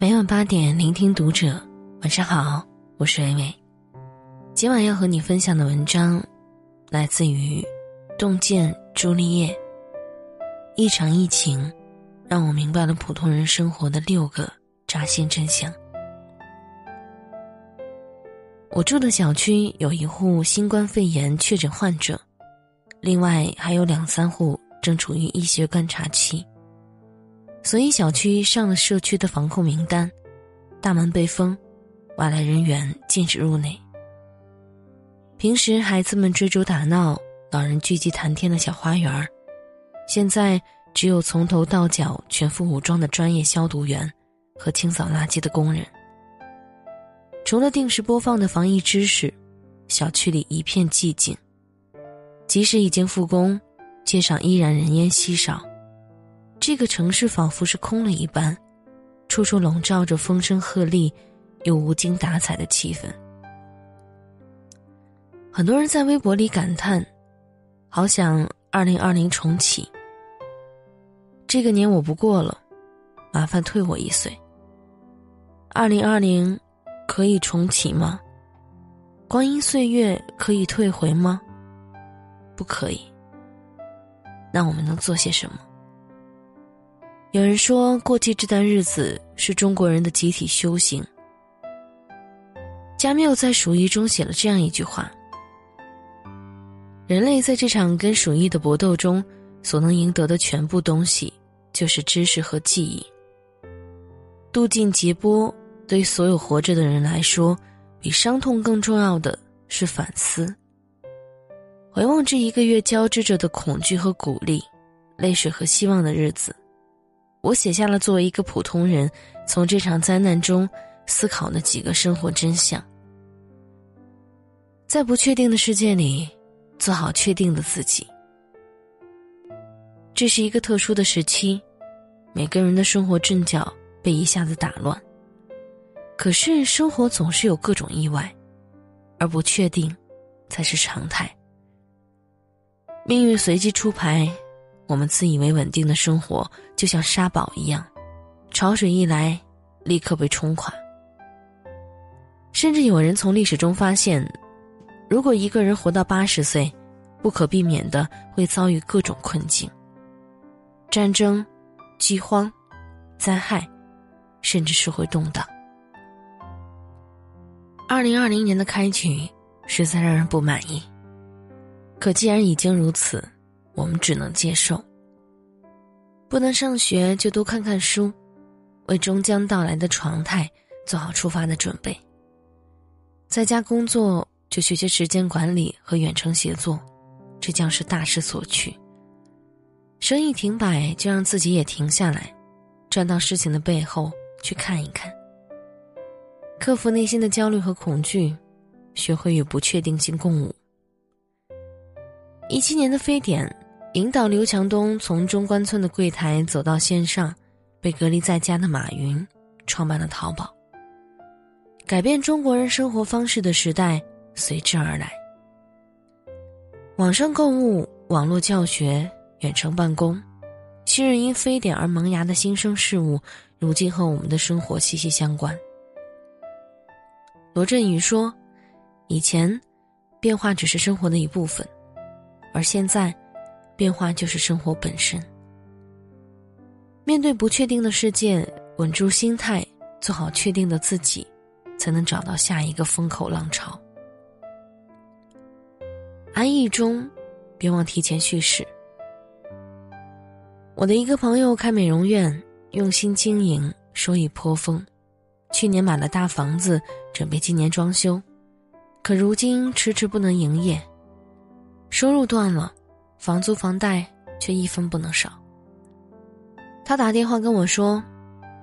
每晚八点，聆听读者。晚上好，我是微微。今晚要和你分享的文章，来自于洞见朱丽叶。一场疫情，让我明白了普通人生活的六个扎心真相。我住的小区有一户新冠肺炎确诊患者，另外还有两三户正处于医学观察期。所以小区上了社区的防控名单，大门被封，外来人员禁止入内。平时孩子们追逐打闹，老人聚集谈天的小花园儿，现在只有从头到脚全副武装的专业消毒员和清扫垃圾的工人。除了定时播放的防疫知识，小区里一片寂静。即使已经复工，街上依然人烟稀少。这个城市仿佛是空了一般，处处笼罩着风声鹤唳又无精打采的气氛。很多人在微博里感叹：“好想二零二零重启。”这个年我不过了，麻烦退我一岁。二零二零可以重启吗？光阴岁月可以退回吗？不可以。那我们能做些什么？有人说，过继这段日子是中国人的集体修行。加缪在《鼠疫》中写了这样一句话：“人类在这场跟鼠疫的搏斗中，所能赢得的全部东西，就是知识和记忆。渡尽劫波，对所有活着的人来说，比伤痛更重要的是反思。回望这一个月交织着的恐惧和鼓励，泪水和希望的日子。”我写下了作为一个普通人从这场灾难中思考的几个生活真相。在不确定的世界里，做好确定的自己。这是一个特殊的时期，每个人的生活阵脚被一下子打乱。可是生活总是有各种意外，而不确定，才是常态。命运随机出牌。我们自以为稳定的生活就像沙堡一样，潮水一来，立刻被冲垮。甚至有人从历史中发现，如果一个人活到八十岁，不可避免的会遭遇各种困境：战争、饥荒、灾害，甚至社会动荡。二零二零年的开局实在让人不满意。可既然已经如此。我们只能接受。不能上学就多看看书，为终将到来的常态做好出发的准备。在家工作就学学时间管理和远程协作，这将是大势所趋。生意停摆就让自己也停下来，转到事情的背后去看一看。克服内心的焦虑和恐惧，学会与不确定性共舞。一七年的非典。引导刘强东从中关村的柜台走到线上，被隔离在家的马云创办了淘宝。改变中国人生活方式的时代随之而来。网上购物、网络教学、远程办公，昔日因非典而萌芽的新生事物，如今和我们的生活息息相关。罗振宇说：“以前，变化只是生活的一部分，而现在。”变化就是生活本身。面对不确定的世界，稳住心态，做好确定的自己，才能找到下一个风口浪潮。安逸中，别忘提前蓄势。我的一个朋友开美容院，用心经营，收益颇丰。去年买了大房子，准备今年装修，可如今迟迟不能营业，收入断了。房租房贷却一分不能少。他打电话跟我说：“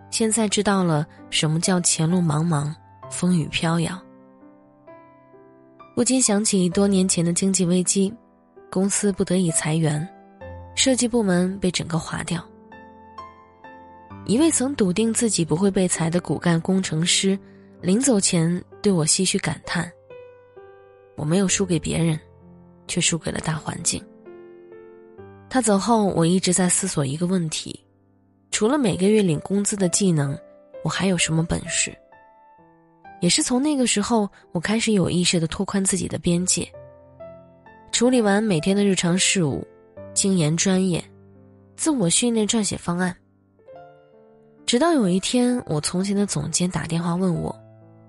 现在知道了什么叫前路茫茫，风雨飘摇。”不禁想起多年前的经济危机，公司不得已裁员，设计部门被整个划掉。一位曾笃定自己不会被裁的骨干工程师，临走前对我唏嘘感叹：“我没有输给别人，却输给了大环境。”他走后，我一直在思索一个问题：除了每个月领工资的技能，我还有什么本事。也是从那个时候，我开始有意识的拓宽自己的边界。处理完每天的日常事务，精研专业，自我训练撰写方案。直到有一天，我从前的总监打电话问我，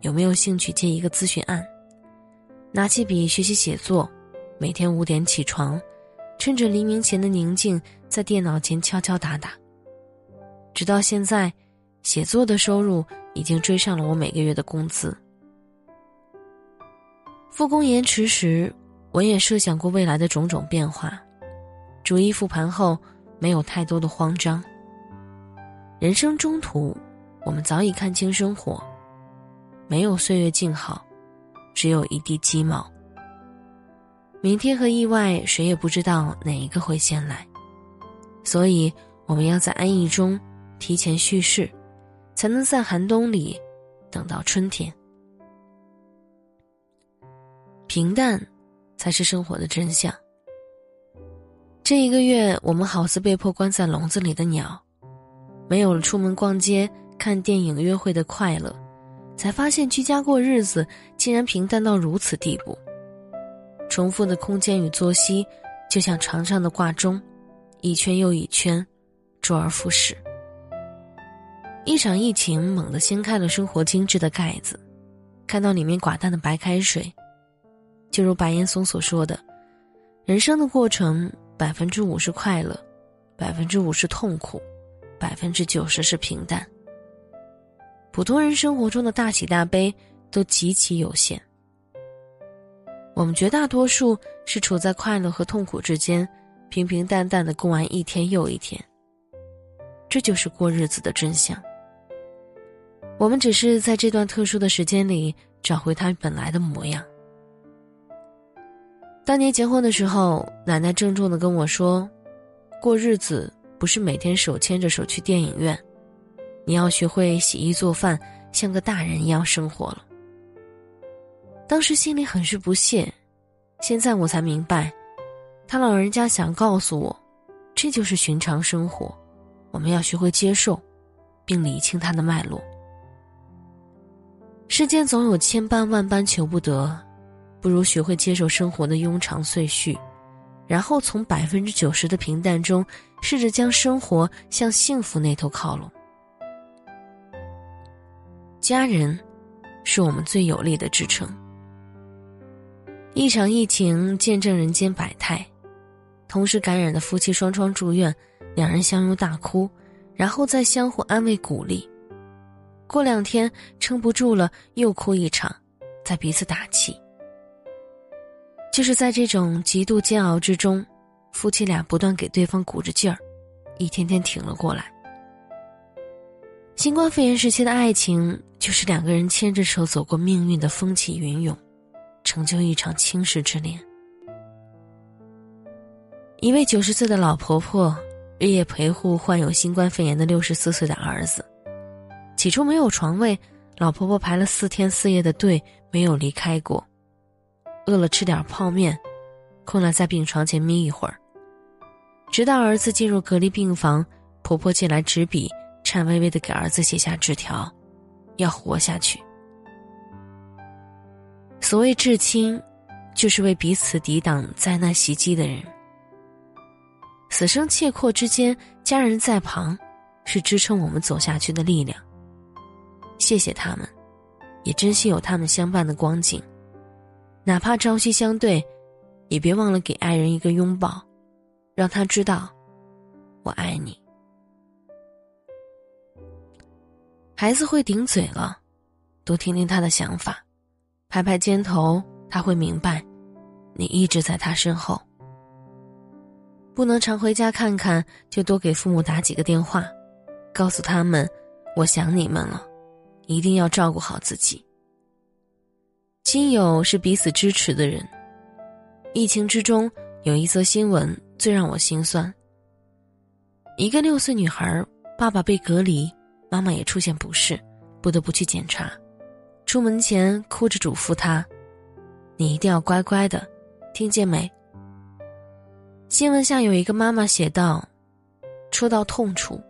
有没有兴趣接一个咨询案。拿起笔学习写作，每天五点起床，趁着黎明前的宁静，在电脑前敲敲打打。直到现在，写作的收入已经追上了我每个月的工资。复工延迟时。我也设想过未来的种种变化，逐一复盘后，没有太多的慌张。人生中途，我们早已看清生活，没有岁月静好，只有一地鸡毛。明天和意外，谁也不知道哪一个会先来，所以我们要在安逸中提前蓄势，才能在寒冬里等到春天。平淡。才是生活的真相。这一个月，我们好似被迫关在笼子里的鸟，没有了出门逛街、看电影、约会的快乐，才发现居家过日子竟然平淡到如此地步。重复的空间与作息，就像床上的挂钟，一圈又一圈，周而复始。一场疫情猛地掀开了生活精致的盖子，看到里面寡淡的白开水。就如白岩松所说的，人生的过程百分之五是快乐，百分之五是痛苦，百分之九十是平淡。普通人生活中的大喜大悲都极其有限，我们绝大多数是处在快乐和痛苦之间，平平淡淡的过完一天又一天。这就是过日子的真相。我们只是在这段特殊的时间里找回它本来的模样。当年结婚的时候，奶奶郑重的跟我说：“过日子不是每天手牵着手去电影院，你要学会洗衣做饭，像个大人一样生活了。”当时心里很是不屑，现在我才明白，他老人家想告诉我，这就是寻常生活，我们要学会接受，并理清它的脉络。世间总有千般万般求不得。不如学会接受生活的庸长岁序，然后从百分之九十的平淡中，试着将生活向幸福那头靠拢。家人，是我们最有力的支撑。一场疫情见证人间百态，同时感染的夫妻双双住院，两人相拥大哭，然后再相互安慰鼓励。过两天撑不住了，又哭一场，再彼此打气。就是在这种极度煎熬之中，夫妻俩不断给对方鼓着劲儿，一天天挺了过来。新冠肺炎时期的爱情，就是两个人牵着手走过命运的风起云涌，成就一场青史之恋。一位九十岁的老婆婆日夜陪护患有新冠肺炎的六十四岁的儿子，起初没有床位，老婆婆排了四天四夜的队，没有离开过。饿了吃点泡面，困了在病床前眯一会儿。直到儿子进入隔离病房，婆婆借来纸笔，颤巍巍的给儿子写下纸条，要活下去。所谓至亲，就是为彼此抵挡灾难袭击的人。死生契阔之间，家人在旁，是支撑我们走下去的力量。谢谢他们，也珍惜有他们相伴的光景。哪怕朝夕相对，也别忘了给爱人一个拥抱，让他知道我爱你。孩子会顶嘴了，多听听他的想法，拍拍肩头，他会明白，你一直在他身后。不能常回家看看，就多给父母打几个电话，告诉他们我想你们了，一定要照顾好自己。亲友是彼此支持的人。疫情之中，有一则新闻最让我心酸。一个六岁女孩，爸爸被隔离，妈妈也出现不适，不得不去检查。出门前哭着嘱咐她：“你一定要乖乖的，听见没？”新闻下有一个妈妈写道：“戳到痛处，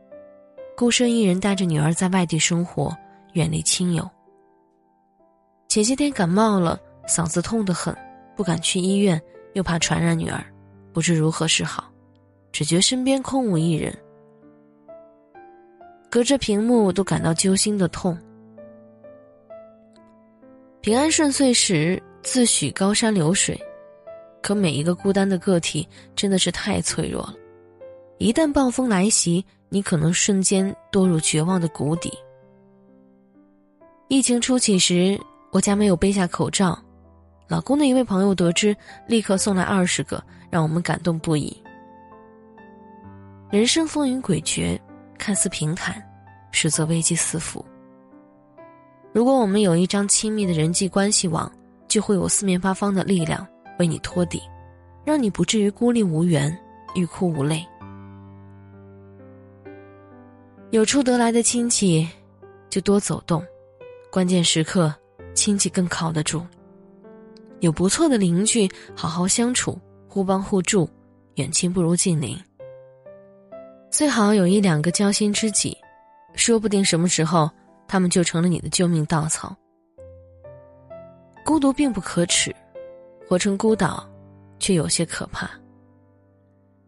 孤身一人带着女儿在外地生活，远离亲友。前些天感冒了，嗓子痛得很，不敢去医院，又怕传染女儿，不知如何是好，只觉身边空无一人，隔着屏幕都感到揪心的痛。平安顺遂时自诩高山流水，可每一个孤单的个体真的是太脆弱了，一旦暴风来袭。你可能瞬间堕入绝望的谷底。疫情初期时，我家没有备下口罩，老公的一位朋友得知，立刻送来二十个，让我们感动不已。人生风云诡谲，看似平坦，实则危机四伏。如果我们有一张亲密的人际关系网，就会有四面八方的力量为你托底，让你不至于孤立无援、欲哭无泪。有处得来的亲戚，就多走动；关键时刻，亲戚更靠得住。有不错的邻居，好好相处，互帮互助，远亲不如近邻。最好有一两个交心知己，说不定什么时候他们就成了你的救命稻草。孤独并不可耻，活成孤岛，却有些可怕。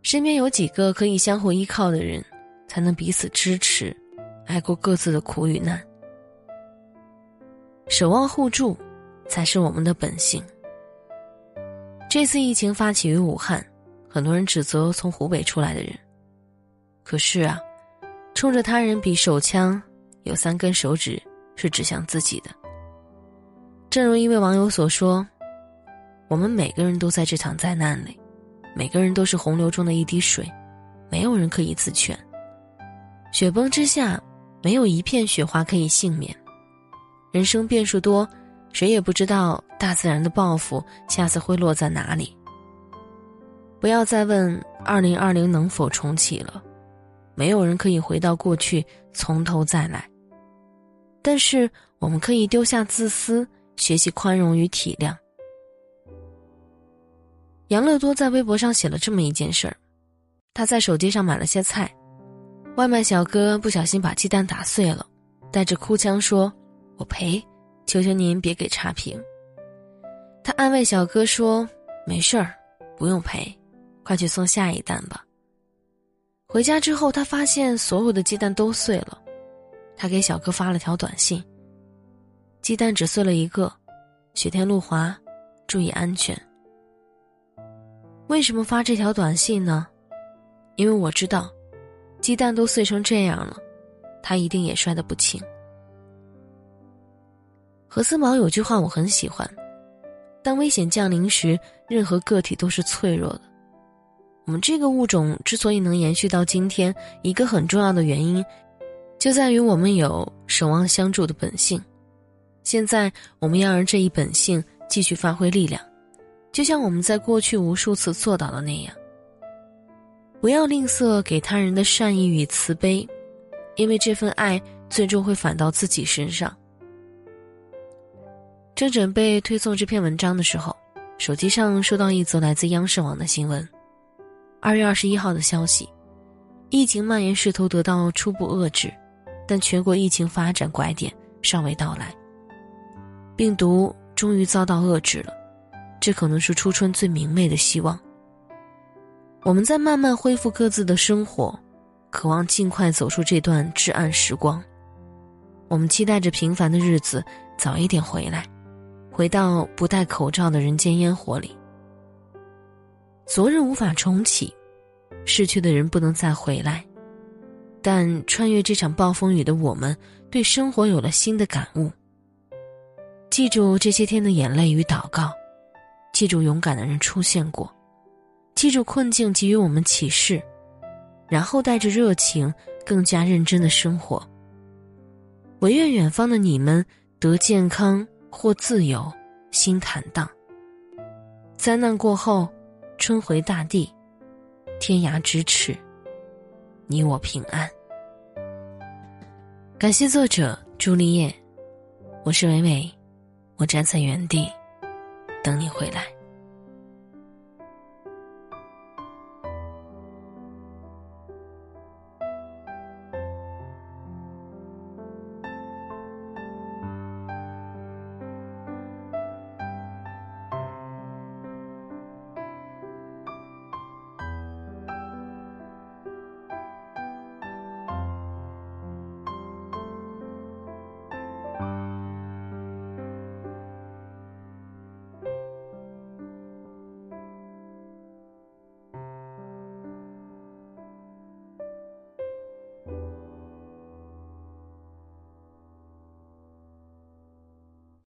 身边有几个可以相互依靠的人。才能彼此支持，挨过各自的苦与难。守望互助，才是我们的本性。这次疫情发起于武汉，很多人指责从湖北出来的人。可是啊，冲着他人比手枪，有三根手指是指向自己的。正如一位网友所说：“我们每个人都在这场灾难里，每个人都是洪流中的一滴水，没有人可以自全。”雪崩之下，没有一片雪花可以幸免。人生变数多，谁也不知道大自然的报复下次会落在哪里。不要再问二零二零能否重启了，没有人可以回到过去从头再来。但是我们可以丢下自私，学习宽容与体谅。杨乐多在微博上写了这么一件事儿：他在手机上买了些菜。外卖小哥不小心把鸡蛋打碎了，带着哭腔说：“我赔，求求您别给差评。”他安慰小哥说：“没事儿，不用赔，快去送下一单吧。”回家之后，他发现所有的鸡蛋都碎了，他给小哥发了条短信：“鸡蛋只碎了一个，雪天路滑，注意安全。”为什么发这条短信呢？因为我知道。鸡蛋都碎成这样了，他一定也摔得不轻。何思毛有句话我很喜欢：当危险降临时，任何个体都是脆弱的。我们这个物种之所以能延续到今天，一个很重要的原因，就在于我们有守望相助的本性。现在，我们要让这一本性继续发挥力量，就像我们在过去无数次做到的那样。不要吝啬给他人的善意与慈悲，因为这份爱最终会反到自己身上。正准备推送这篇文章的时候，手机上收到一则来自央视网的新闻。二月二十一号的消息，疫情蔓延势头得到初步遏制，但全国疫情发展拐点尚未到来。病毒终于遭到遏制了，这可能是初春最明媚的希望。我们在慢慢恢复各自的生活，渴望尽快走出这段至暗时光。我们期待着平凡的日子早一点回来，回到不戴口罩的人间烟火里。昨日无法重启，逝去的人不能再回来，但穿越这场暴风雨的我们，对生活有了新的感悟。记住这些天的眼泪与祷告，记住勇敢的人出现过。记住困境给予我们启示，然后带着热情，更加认真的生活。唯愿远方的你们得健康或自由，心坦荡。灾难过后，春回大地，天涯咫尺，你我平安。感谢作者朱丽叶，我是伟伟，我站在原地，等你回来。